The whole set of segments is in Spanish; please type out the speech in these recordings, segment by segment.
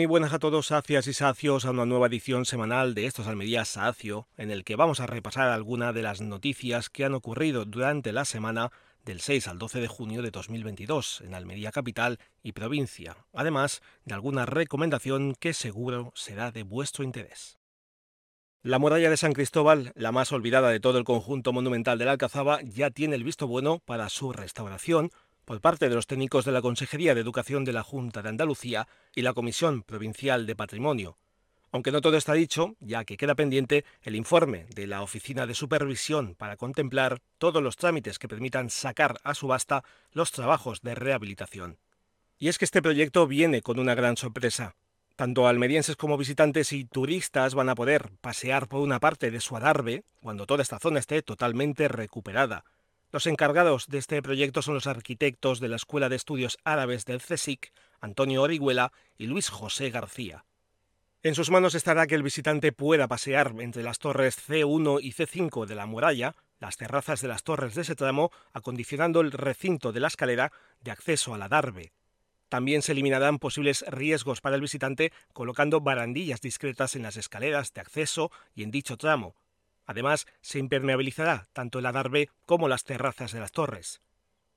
Muy buenas a todos, sacias y sacios, a una nueva edición semanal de Estos Almería Sacio, en el que vamos a repasar algunas de las noticias que han ocurrido durante la semana del 6 al 12 de junio de 2022 en Almería capital y provincia, además de alguna recomendación que seguro será de vuestro interés. La muralla de San Cristóbal, la más olvidada de todo el conjunto monumental de la Alcazaba, ya tiene el visto bueno para su restauración por parte de los técnicos de la Consejería de Educación de la Junta de Andalucía y la Comisión Provincial de Patrimonio. Aunque no todo está dicho, ya que queda pendiente el informe de la Oficina de Supervisión para contemplar todos los trámites que permitan sacar a subasta los trabajos de rehabilitación. Y es que este proyecto viene con una gran sorpresa. Tanto almerienses como visitantes y turistas van a poder pasear por una parte de su adarve cuando toda esta zona esté totalmente recuperada. Los encargados de este proyecto son los arquitectos de la Escuela de Estudios Árabes del CSIC, Antonio Orihuela y Luis José García. En sus manos estará que el visitante pueda pasear entre las torres C1 y C5 de la muralla, las terrazas de las torres de ese tramo, acondicionando el recinto de la escalera de acceso a la Darbe. También se eliminarán posibles riesgos para el visitante colocando barandillas discretas en las escaleras de acceso y en dicho tramo, Además, se impermeabilizará tanto el adarve como las terrazas de las torres.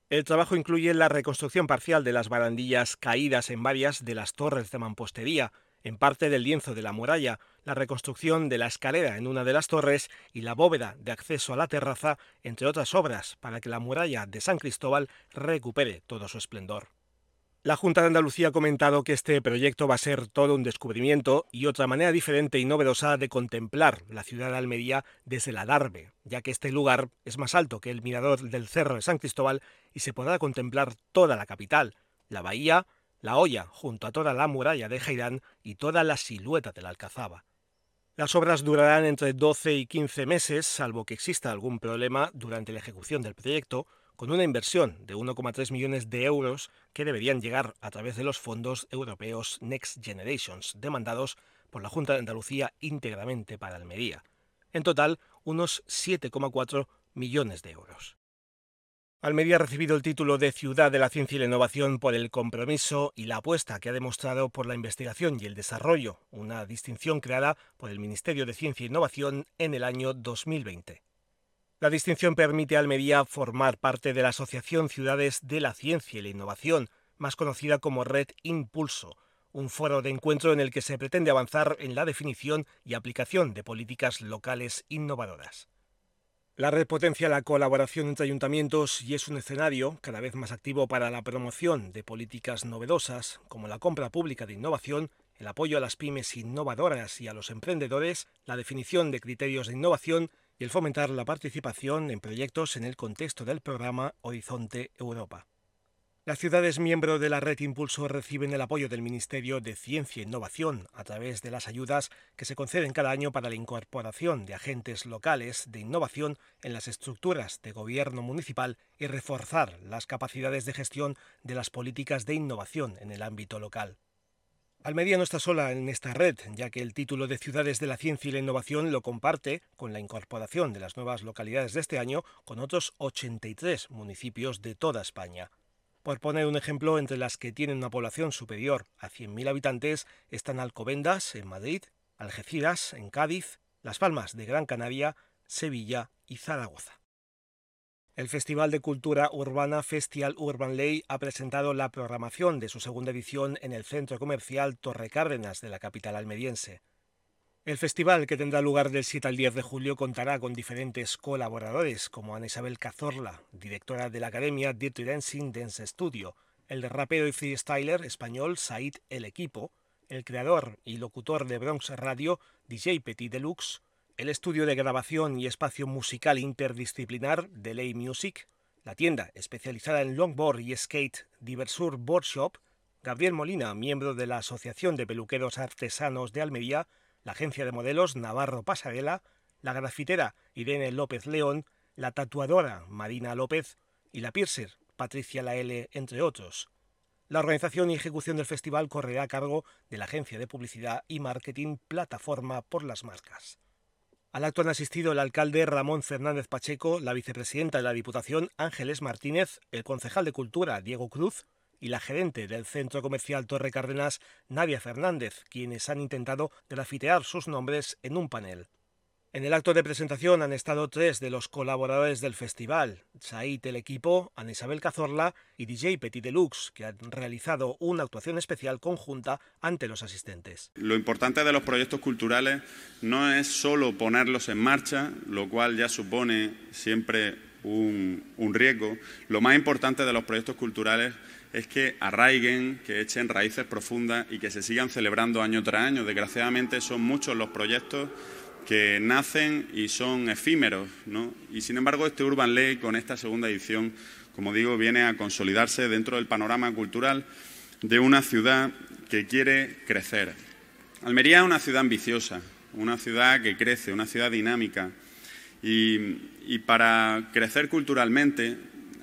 El trabajo incluye la reconstrucción parcial de las barandillas caídas en varias de las torres de mampostería, en parte del lienzo de la muralla, la reconstrucción de la escalera en una de las torres y la bóveda de acceso a la terraza, entre otras obras, para que la muralla de San Cristóbal recupere todo su esplendor. La Junta de Andalucía ha comentado que este proyecto va a ser todo un descubrimiento y otra manera diferente y novedosa de contemplar la ciudad de Almería desde la Darbe, ya que este lugar es más alto que el mirador del Cerro de San Cristóbal y se podrá contemplar toda la capital, la bahía, la olla junto a toda la muralla de Jairán y toda la silueta de la Alcazaba. Las obras durarán entre 12 y 15 meses, salvo que exista algún problema durante la ejecución del proyecto, con una inversión de 1,3 millones de euros que deberían llegar a través de los fondos europeos Next Generations, demandados por la Junta de Andalucía íntegramente para Almería. En total, unos 7,4 millones de euros. Almería ha recibido el título de Ciudad de la Ciencia y la Innovación por el compromiso y la apuesta que ha demostrado por la investigación y el desarrollo, una distinción creada por el Ministerio de Ciencia e Innovación en el año 2020. La distinción permite a Almería formar parte de la Asociación Ciudades de la Ciencia y la Innovación, más conocida como Red Impulso, un foro de encuentro en el que se pretende avanzar en la definición y aplicación de políticas locales innovadoras. La red potencia la colaboración entre ayuntamientos y es un escenario cada vez más activo para la promoción de políticas novedosas, como la compra pública de innovación, el apoyo a las pymes innovadoras y a los emprendedores, la definición de criterios de innovación y el fomentar la participación en proyectos en el contexto del programa Horizonte Europa. Las ciudades miembro de la red Impulso reciben el apoyo del Ministerio de Ciencia e Innovación a través de las ayudas que se conceden cada año para la incorporación de agentes locales de innovación en las estructuras de gobierno municipal y reforzar las capacidades de gestión de las políticas de innovación en el ámbito local. Almería no está sola en esta red, ya que el título de Ciudades de la Ciencia y la Innovación lo comparte con la incorporación de las nuevas localidades de este año con otros 83 municipios de toda España. Por poner un ejemplo, entre las que tienen una población superior a 100.000 habitantes están Alcobendas, en Madrid, Algeciras, en Cádiz, Las Palmas de Gran Canaria, Sevilla y Zaragoza. El Festival de Cultura Urbana Festival Urban Ley ha presentado la programación de su segunda edición en el centro comercial Torre Cárdenas de la capital almeriense. El festival, que tendrá lugar del 7 al 10 de julio, contará con diferentes colaboradores, como Ana Isabel Cazorla, directora de la academia Dirty Dancing Dance Studio, el rapero y freestyler español Said El Equipo, el creador y locutor de Bronx Radio DJ Petit Deluxe, el estudio de grabación y espacio musical interdisciplinar de Lay Music, la tienda especializada en longboard y skate Diversur Board Shop, Gabriel Molina, miembro de la Asociación de Peluqueros Artesanos de Almería, la agencia de modelos Navarro Pasarela, la grafitera Irene López León, la tatuadora Marina López y la piercer Patricia Laele, entre otros. La organización y ejecución del festival correrá a cargo de la agencia de publicidad y marketing Plataforma por las Marcas. Al acto han asistido el alcalde Ramón Fernández Pacheco, la vicepresidenta de la Diputación Ángeles Martínez, el concejal de Cultura Diego Cruz y la gerente del centro comercial Torre Cárdenas, Nadia Fernández, quienes han intentado grafitear sus nombres en un panel. En el acto de presentación han estado tres de los colaboradores del festival, Said el equipo, Ana Isabel Cazorla y DJ Petit Deluxe, que han realizado una actuación especial conjunta ante los asistentes. Lo importante de los proyectos culturales no es solo ponerlos en marcha, lo cual ya supone siempre un, un riesgo. Lo más importante de los proyectos culturales es que arraiguen, que echen raíces profundas y que se sigan celebrando año tras año. Desgraciadamente son muchos los proyectos que nacen y son efímeros, ¿no? Y sin embargo, este Urban Lake, con esta segunda edición, como digo, viene a consolidarse dentro del panorama cultural de una ciudad que quiere crecer. Almería es una ciudad ambiciosa, una ciudad que crece, una ciudad dinámica. Y, y para crecer culturalmente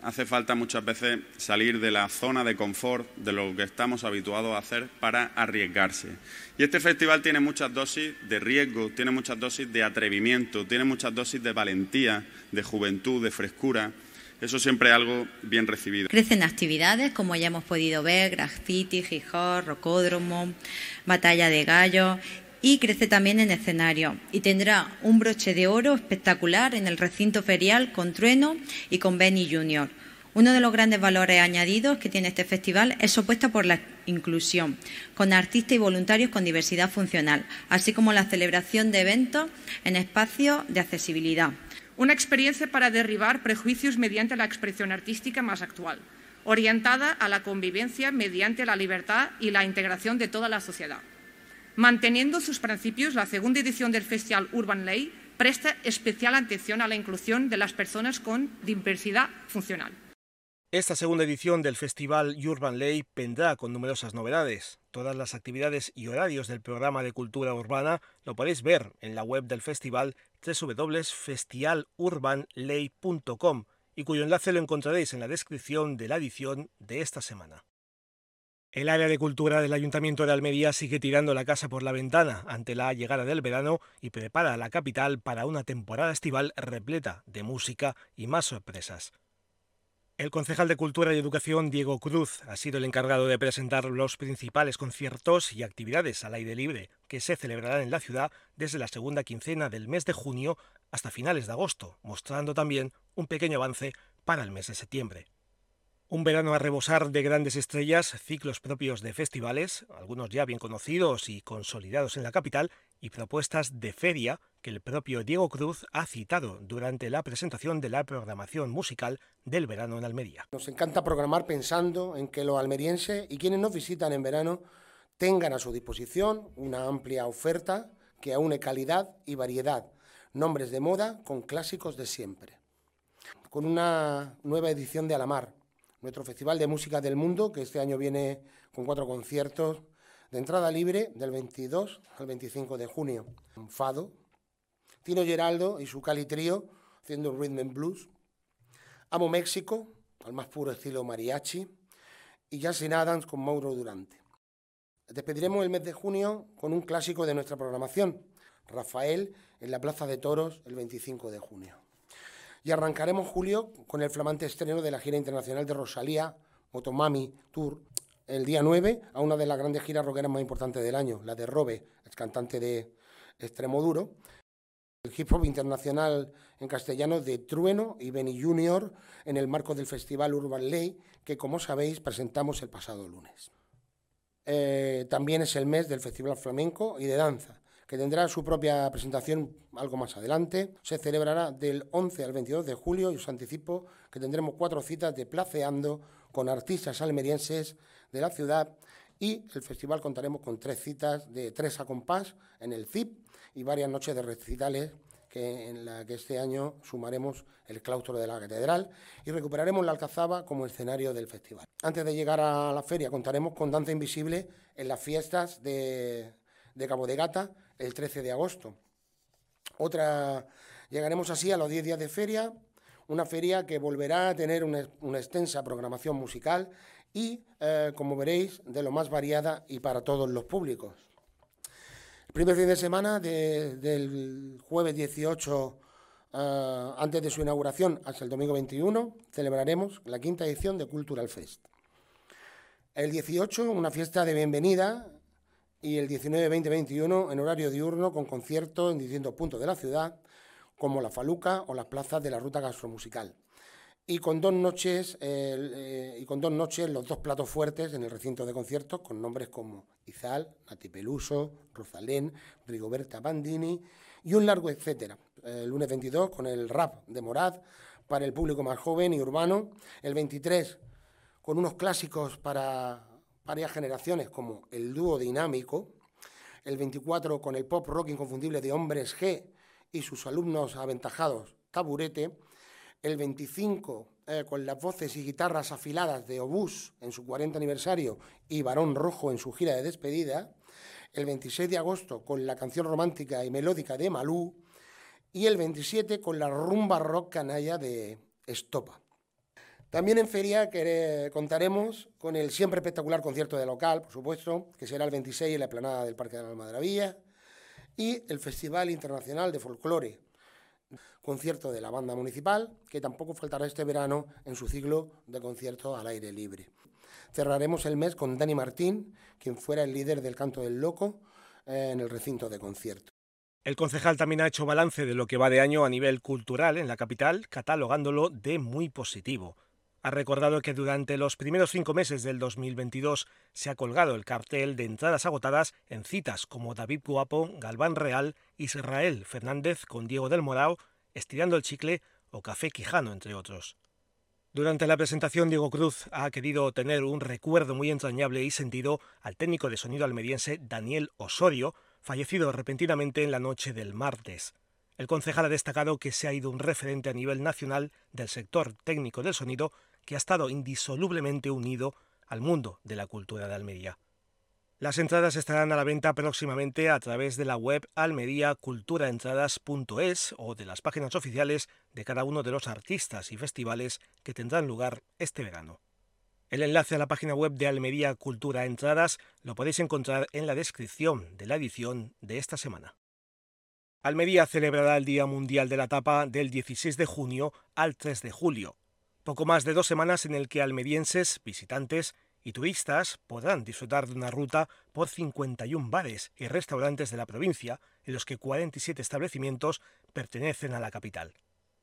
hace falta muchas veces salir de la zona de confort de lo que estamos habituados a hacer para arriesgarse. Y este festival tiene muchas dosis de riesgo, tiene muchas dosis de atrevimiento, tiene muchas dosis de valentía, de juventud, de frescura. Eso siempre es algo bien recibido. Crecen actividades como ya hemos podido ver, graffiti, hip rocódromo, batalla de gallos y crece también en escenario y tendrá un broche de oro espectacular en el recinto ferial con Trueno y con Benny Junior. Uno de los grandes valores añadidos que tiene este festival es su por la inclusión, con artistas y voluntarios con diversidad funcional, así como la celebración de eventos en espacios de accesibilidad. Una experiencia para derribar prejuicios mediante la expresión artística más actual, orientada a la convivencia mediante la libertad y la integración de toda la sociedad. Manteniendo sus principios, la segunda edición del Festival Urban Ley presta especial atención a la inclusión de las personas con diversidad funcional. Esta segunda edición del Festival Urban Ley vendrá con numerosas novedades. Todas las actividades y horarios del programa de cultura urbana lo podéis ver en la web del festival www.festialurbanley.com y cuyo enlace lo encontraréis en la descripción de la edición de esta semana. El área de cultura del Ayuntamiento de Almería sigue tirando la casa por la ventana ante la llegada del verano y prepara a la capital para una temporada estival repleta de música y más sorpresas. El concejal de Cultura y Educación, Diego Cruz, ha sido el encargado de presentar los principales conciertos y actividades al aire libre que se celebrarán en la ciudad desde la segunda quincena del mes de junio hasta finales de agosto, mostrando también un pequeño avance para el mes de septiembre. Un verano a rebosar de grandes estrellas, ciclos propios de festivales, algunos ya bien conocidos y consolidados en la capital, y propuestas de feria que el propio Diego Cruz ha citado durante la presentación de la programación musical del verano en Almería. Nos encanta programar pensando en que los almerienses y quienes nos visitan en verano tengan a su disposición una amplia oferta que aúne calidad y variedad, nombres de moda con clásicos de siempre. Con una nueva edición de Alamar, nuestro Festival de Música del Mundo, que este año viene con cuatro conciertos de entrada libre del 22 al 25 de junio. Fado, Tino Geraldo y su Cali Trío haciendo rhythm and blues. Amo México, al más puro estilo mariachi. Y Justin Adams con Mauro Durante. Despediremos el mes de junio con un clásico de nuestra programación, Rafael, en la Plaza de Toros el 25 de junio. Y arrancaremos julio con el flamante estreno de la gira internacional de Rosalía, Motomami Tour, el día 9 a una de las grandes giras rockeras más importantes del año, la de Robe, ex cantante de Extremo Duro. El hip hop internacional en castellano de Trueno y Benny Junior en el marco del Festival Urban Ley, que como sabéis presentamos el pasado lunes. Eh, también es el mes del Festival Flamenco y de Danza, que tendrá su propia presentación algo más adelante. Se celebrará del 11 al 22 de julio y os anticipo que tendremos cuatro citas de Placeando con artistas almerienses de la ciudad y el festival contaremos con tres citas de tres a compás en el CIP y varias noches de recitales que en la que este año sumaremos el claustro de la catedral y recuperaremos la Alcazaba como escenario del festival. Antes de llegar a la feria contaremos con Danza Invisible en las fiestas de, de Cabo de Gata el 13 de agosto. Otra, llegaremos así a los 10 días de feria, una feria que volverá a tener una, extensa programación musical y, eh, como veréis, de lo más variada y para todos los públicos. El primer fin de semana, del jueves 18 eh, antes de su inauguración hasta el domingo 21, celebraremos la quinta edición de Cultural Fest. El 18, una fiesta de bienvenida y el 19, 20, 21 en horario diurno con conciertos en distintos puntos de la ciudad, como la Faluca o las plazas de la ruta gastromusical. Y con dos noches, eh, y con dos noches los dos platos fuertes en el recinto de conciertos con nombres como Izal, Nati Peluso, Rosalén, Rigoberta Bandini y un largo etcétera. El lunes 22 con el rap de Morad para el público más joven y urbano. El 23 con unos clásicos para varias generaciones como el dúo dinámico, el 24 con el pop rock inconfundible de Hombres G y sus alumnos aventajados Taburete, el 25 eh, con las voces y guitarras afiladas de Obús en su 40 aniversario y Barón Rojo en su gira de despedida, el 26 de agosto con la canción romántica y melódica de Malú y el 27 con la rumba rock canalla de Estopa. También en feria contaremos con el siempre espectacular concierto de local, por supuesto, que será el 26 en la explanada del Parque de la Almadravilla, y el Festival Internacional de Folclore, concierto de la banda municipal, que tampoco faltará este verano en su ciclo de conciertos al aire libre. Cerraremos el mes con Dani Martín, quien fuera el líder del Canto del Loco eh, en el recinto de concierto. El concejal también ha hecho balance de lo que va de año a nivel cultural en la capital, catalogándolo de muy positivo. Ha recordado que durante los primeros cinco meses del 2022 se ha colgado el cartel de entradas agotadas en citas como David Guapo, Galván Real, Israel Fernández con Diego del Morao, Estirando el Chicle o Café Quijano, entre otros. Durante la presentación, Diego Cruz ha querido tener un recuerdo muy entrañable y sentido al técnico de sonido almeriense Daniel Osorio, fallecido repentinamente en la noche del martes. El concejal ha destacado que se ha ido un referente a nivel nacional del sector técnico del sonido que ha estado indisolublemente unido al mundo de la cultura de Almería. Las entradas estarán a la venta próximamente a través de la web almeriaculturaentradas.es o de las páginas oficiales de cada uno de los artistas y festivales que tendrán lugar este verano. El enlace a la página web de Almería Cultura Entradas lo podéis encontrar en la descripción de la edición de esta semana. Almería celebrará el Día Mundial de la Tapa del 16 de junio al 3 de julio, poco más de dos semanas en el que almerienses, visitantes y turistas podrán disfrutar de una ruta por 51 bares y restaurantes de la provincia, en los que 47 establecimientos pertenecen a la capital.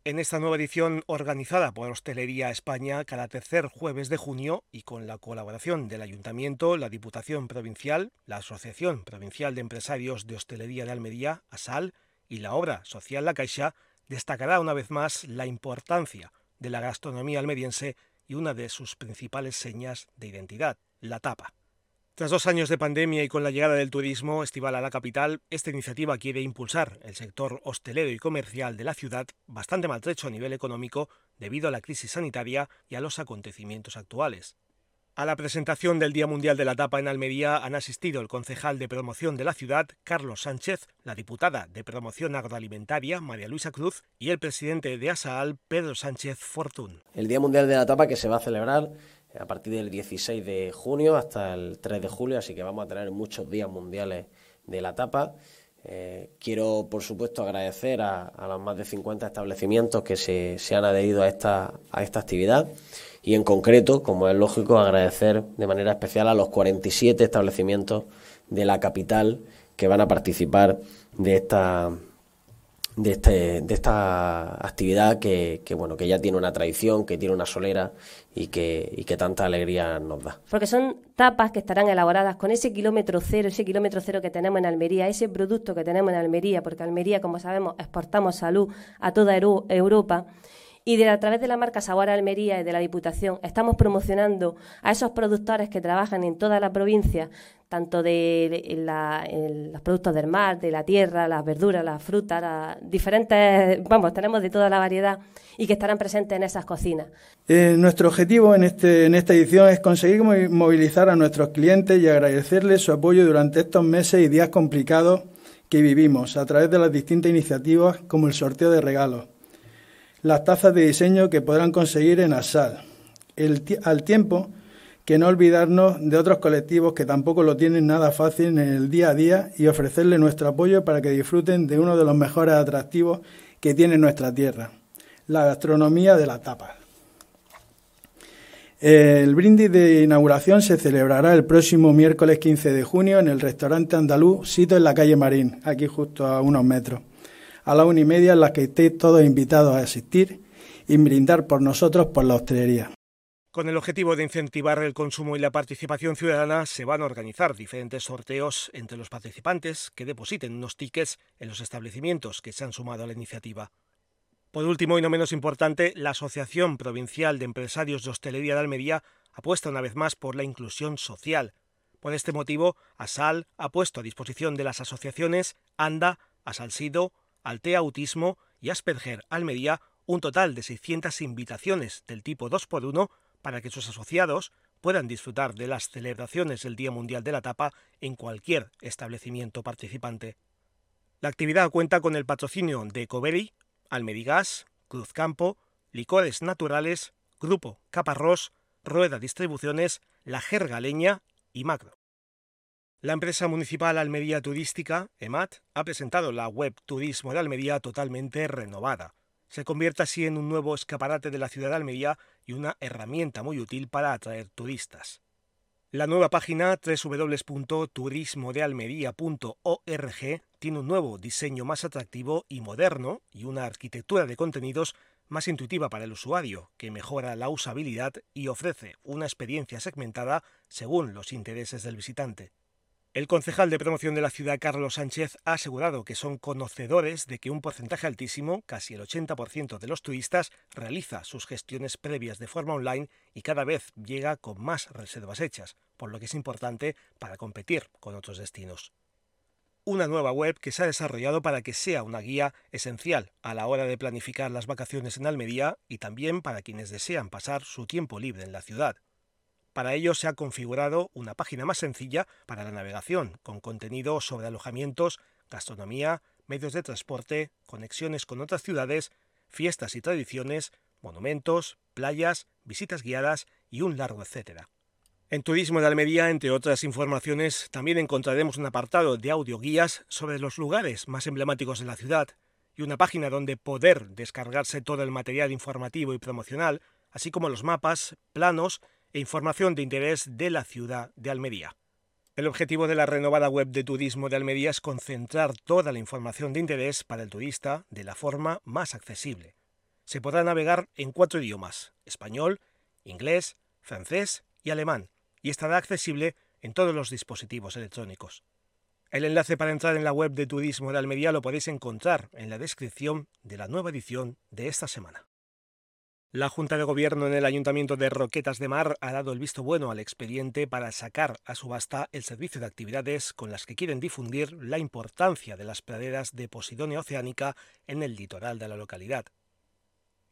En esta nueva edición organizada por Hostelería España cada tercer jueves de junio y con la colaboración del Ayuntamiento, la Diputación Provincial, la Asociación Provincial de Empresarios de Hostelería de Almería, ASAL, y la obra social La Caixa, destacará una vez más la importancia de la gastronomía almeriense y una de sus principales señas de identidad, la tapa. Tras dos años de pandemia y con la llegada del turismo estival a la capital, esta iniciativa quiere impulsar el sector hostelero y comercial de la ciudad, bastante maltrecho a nivel económico debido a la crisis sanitaria y a los acontecimientos actuales. A la presentación del Día Mundial de la Tapa en Almería han asistido el concejal de promoción de la ciudad, Carlos Sánchez, la diputada de promoción agroalimentaria, María Luisa Cruz, y el presidente de ASAAL, Pedro Sánchez Fortún. El Día Mundial de la Tapa que se va a celebrar a partir del 16 de junio hasta el 3 de julio, así que vamos a tener muchos días mundiales de la tapa. Eh, quiero, por supuesto, agradecer a, los más de 50 establecimientos que se, se han adherido a esta, a esta actividad y en concreto, como es lógico, agradecer de manera especial a los 47 establecimientos de la capital que van a participar de esta de, este, de esta actividad que, bueno que ya tiene una tradición, que tiene una solera y que, y que tanta alegría nos da. Porque son tapas que estarán elaboradas con ese kilómetro cero, ese kilómetro cero que tenemos en Almería, ese producto que tenemos en Almería, porque Almería, como sabemos, exportamos salud a toda Europa y de, a través de la marca Sabor Almería y de la Diputación estamos promocionando a esos productores que trabajan en toda la provincia, tanto de, los productos del mar, de la tierra, las verduras, las frutas, diferentes, vamos, tenemos de toda la variedad y que estarán presentes en esas cocinas. Eh, nuestro objetivo en, este, en esta edición es conseguir movilizar a nuestros clientes y agradecerles su apoyo durante estos meses y días complicados que vivimos a través de las distintas iniciativas como el sorteo de regalos las tazas de diseño que podrán conseguir en ASAL, al tiempo que no olvidarnos de otros colectivos que tampoco lo tienen nada fácil en el día a día y ofrecerles nuestro apoyo para que disfruten de uno de los mejores atractivos que tiene nuestra tierra, la gastronomía de la tapa. El brindis de inauguración se celebrará el próximo miércoles 15 de junio en el restaurante andaluz, sito en la calle Marín, aquí justo a unos metros, a la una y media en la que estéis todos invitados a asistir y brindar por nosotros por la hostelería. Con el objetivo de incentivar el consumo y la participación ciudadana, se van a organizar diferentes sorteos entre los participantes que depositen unos tickets en los establecimientos que se han sumado a la iniciativa. Por último, y no menos importante, la Asociación Provincial de Empresarios de Hostelería de Almería apuesta una vez más por la inclusión social. Por este motivo, ASAL ha puesto a disposición de las asociaciones ANDA, ASALSIDO, Altea Autismo y Asperger Almería un total de 600 invitaciones del tipo 2x1 para que sus asociados puedan disfrutar de las celebraciones del Día Mundial de la Tapa en cualquier establecimiento participante. La actividad cuenta con el patrocinio de Coveri, Almedigas, Cruzcampo, Licores Naturales, Grupo Caparrós, Rueda Distribuciones, La Jergaleña y Macro. La empresa municipal Almería Turística, EMAT, ha presentado la web Turismo de Almería totalmente renovada. Se convierte así en un nuevo escaparate de la ciudad de Almería y una herramienta muy útil para atraer turistas. La nueva página www.turismodealmería.org tiene un nuevo diseño más atractivo y moderno y una arquitectura de contenidos más intuitiva para el usuario, que mejora la usabilidad y ofrece una experiencia segmentada según los intereses del visitante. El concejal de promoción de la ciudad, Carlos Sánchez, ha asegurado que son conocedores de que un porcentaje altísimo, casi el 80% de los turistas, realiza sus gestiones previas de forma online y cada vez llega con más reservas hechas, por lo que es importante para competir con otros destinos. Una nueva web que se ha desarrollado para que sea una guía esencial a la hora de planificar las vacaciones en Almería y también para quienes desean pasar su tiempo libre en la ciudad. Para ello se ha configurado una página más sencilla para la navegación, con contenido sobre alojamientos, gastronomía, medios de transporte, conexiones con otras ciudades, fiestas y tradiciones, monumentos, playas, visitas guiadas y un largo etcétera. En Turismo de Almería, entre otras informaciones, también encontraremos un apartado de audioguías sobre los lugares más emblemáticos de la ciudad y una página donde poder descargarse todo el material informativo y promocional, así como los mapas, planos e información de interés de la ciudad de Almería. El objetivo de la renovada web de turismo de Almería es concentrar toda la información de interés para el turista de la forma más accesible. Se podrá navegar en cuatro idiomas, español, inglés, francés y alemán, y estará accesible en todos los dispositivos electrónicos. El enlace para entrar en la web de Turismo de Almería lo podéis encontrar en la descripción de la nueva edición de esta semana. La Junta de Gobierno en el Ayuntamiento de Roquetas de Mar ha dado el visto bueno al expediente para sacar a subasta el servicio de actividades con las que quieren difundir la importancia de las praderas de Posidonia oceánica en el litoral de la localidad.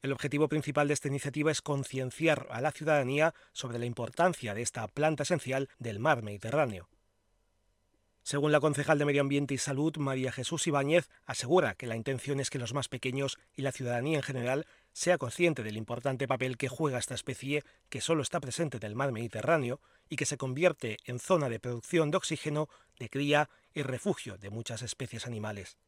El objetivo principal de esta iniciativa es concienciar a la ciudadanía sobre la importancia de esta planta esencial del mar Mediterráneo. Según la concejal de Medio Ambiente y Salud, María Jesús Ibáñez, asegura que la intención es que los más pequeños y la ciudadanía en general sea consciente del importante papel que juega esta especie que solo está presente en el mar Mediterráneo y que se convierte en zona de producción de oxígeno, de cría y refugio de muchas especies animales.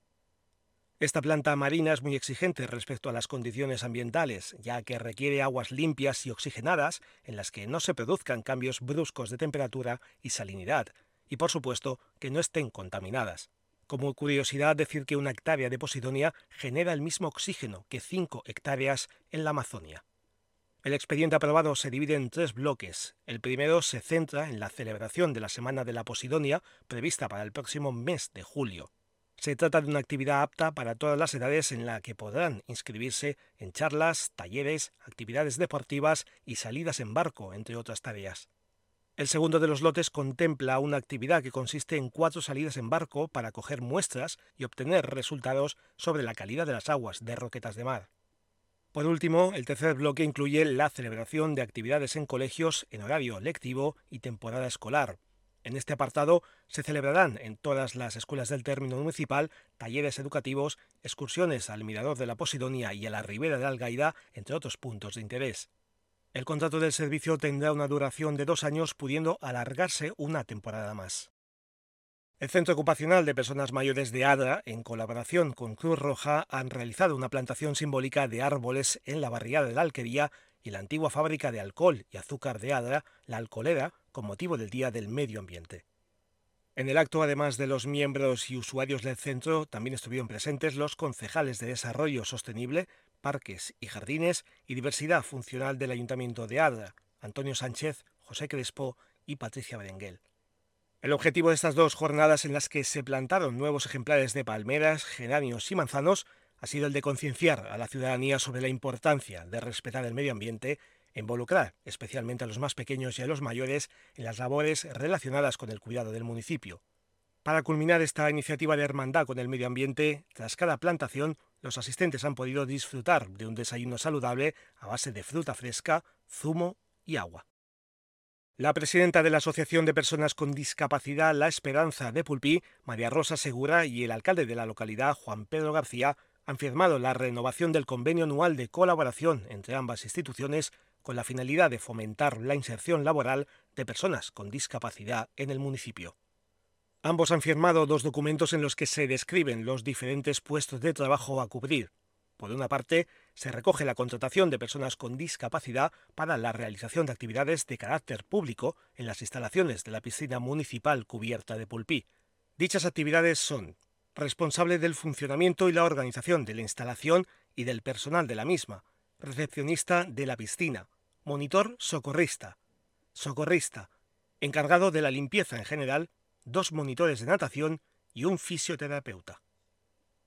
Esta planta marina es muy exigente respecto a las condiciones ambientales, ya que requiere aguas limpias y oxigenadas en las que no se produzcan cambios bruscos de temperatura y salinidad, y por supuesto que no estén contaminadas. Como curiosidad, decir que una hectárea de Posidonia genera el mismo oxígeno que cinco hectáreas en la Amazonia. El expediente aprobado se divide en tres bloques. El primero se centra en la celebración de la Semana de la Posidonia, prevista para el próximo mes de julio. Se trata de una actividad apta para todas las edades en la que podrán inscribirse en charlas, talleres, actividades deportivas y salidas en barco, entre otras tareas. El segundo de los lotes contempla una actividad que consiste en cuatro salidas en barco para coger muestras y obtener resultados sobre la calidad de las aguas de Roquetas de Mar. Por último, el tercer bloque incluye la celebración de actividades en colegios en horario lectivo y temporada escolar. En este apartado se celebrarán en todas las escuelas del término municipal talleres educativos, excursiones al Mirador de la Posidonia y a la Ribera de Algaida, entre otros puntos de interés. El contrato del servicio tendrá una duración de dos años, pudiendo alargarse una temporada más. El Centro Ocupacional de Personas Mayores de Adra, en colaboración con Cruz Roja, han realizado una plantación simbólica de árboles en la barriada de la Alquería y la antigua fábrica de alcohol y azúcar de Adra, la Alcolera, con motivo del Día del Medio Ambiente. En el acto, además de los miembros y usuarios del centro, también estuvieron presentes los concejales de Desarrollo Sostenible, Parques y Jardines y Diversidad Funcional del Ayuntamiento de Adra, Antonio Sánchez, José Crespo y Patricia Berenguel. El objetivo de estas dos jornadas en las que se plantaron nuevos ejemplares de palmeras, geranios y manzanos ha sido el de concienciar a la ciudadanía sobre la importancia de respetar el medio ambiente involucrar especialmente a los más pequeños y a los mayores en las labores relacionadas con el cuidado del municipio. Para culminar esta iniciativa de hermandad con el medio ambiente, tras cada plantación, los asistentes han podido disfrutar de un desayuno saludable a base de fruta fresca, zumo y agua. La presidenta de la Asociación de Personas con Discapacidad La Esperanza de Pulpí, María Rosa Segura, y el alcalde de la localidad, Juan Pedro García, han firmado la renovación del convenio anual de colaboración entre ambas instituciones con la finalidad de fomentar la inserción laboral de personas con discapacidad en el municipio. Ambos han firmado dos documentos en los que se describen los diferentes puestos de trabajo a cubrir. Por una parte, se recoge la contratación de personas con discapacidad para la realización de actividades de carácter público en las instalaciones de la piscina municipal cubierta de Pulpí. Dichas actividades son responsable del funcionamiento y la organización de la instalación y del personal de la misma, recepcionista de la piscina, monitor socorrista, socorrista, encargado de la limpieza en general, dos monitores de natación y un fisioterapeuta.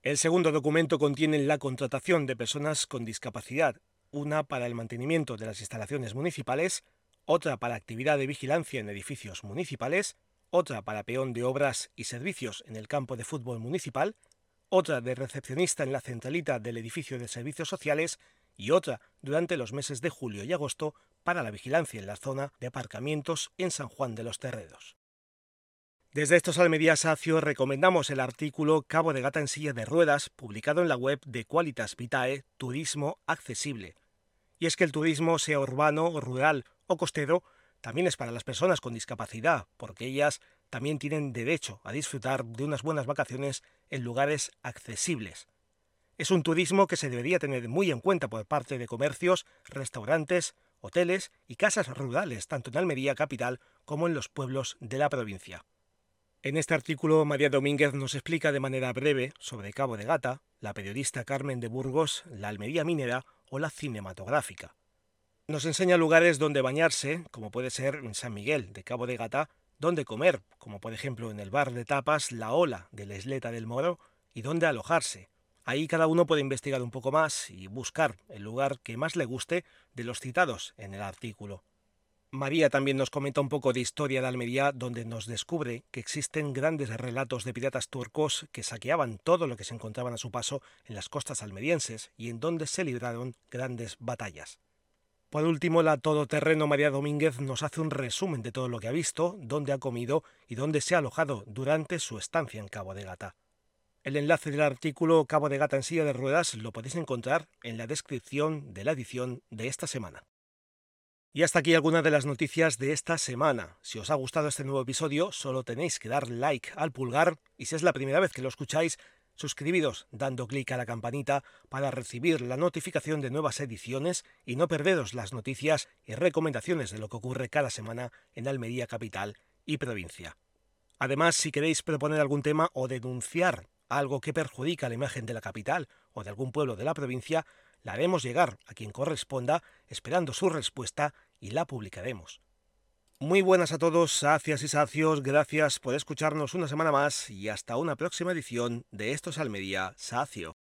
El segundo documento contiene la contratación de personas con discapacidad, una para el mantenimiento de las instalaciones municipales, otra para actividad de vigilancia en edificios municipales, otra para peón de obras y servicios en el campo de fútbol municipal, otra de recepcionista en la centralita del edificio de servicios sociales y otra durante los meses de julio y agosto para la vigilancia en la zona de aparcamientos en San Juan de los Terredos. Desde estos Almería Sacio recomendamos el artículo Cabo de Gata en silla de ruedas, publicado en la web de Qualitas Vitae Turismo Accesible. Y es que el turismo, sea urbano, rural o costero, también es para las personas con discapacidad, porque ellas también tienen derecho a disfrutar de unas buenas vacaciones en lugares accesibles, es un turismo que se debería tener muy en cuenta por parte de comercios, restaurantes, hoteles y casas rurales, tanto en Almería capital como en los pueblos de la provincia. En este artículo, María Domínguez nos explica de manera breve sobre Cabo de Gata, la periodista Carmen de Burgos, la Almería minera o la cinematográfica. Nos enseña lugares donde bañarse, como puede ser en San Miguel de Cabo de Gata, donde comer, como por ejemplo en el bar de tapas La Ola de la Isleta del Moro, y donde alojarse, Ahí cada uno puede investigar un poco más y buscar el lugar que más le guste de los citados en el artículo. María también nos comenta un poco de historia de Almería, donde nos descubre que existen grandes relatos de piratas turcos que saqueaban todo lo que se encontraban a su paso en las costas almerienses y en donde se libraron grandes batallas. Por último, la todoterreno María Domínguez nos hace un resumen de todo lo que ha visto, dónde ha comido y dónde se ha alojado durante su estancia en Cabo de Gata. El enlace del artículo Cabo de Gata en silla de ruedas lo podéis encontrar en la descripción de la edición de esta semana. Y hasta aquí algunas de las noticias de esta semana. Si os ha gustado este nuevo episodio, solo tenéis que dar like al pulgar y si es la primera vez que lo escucháis, suscribiros dando clic a la campanita para recibir la notificación de nuevas ediciones y no perderos las noticias y recomendaciones de lo que ocurre cada semana en Almería Capital y provincia. Además, si queréis proponer algún tema o denunciar algo que perjudica la imagen de la capital o de algún pueblo de la provincia, la haremos llegar a quien corresponda, esperando su respuesta y la publicaremos. Muy buenas a todos, sacias y sacios, gracias por escucharnos una semana más y hasta una próxima edición de Estos Almería Sacio.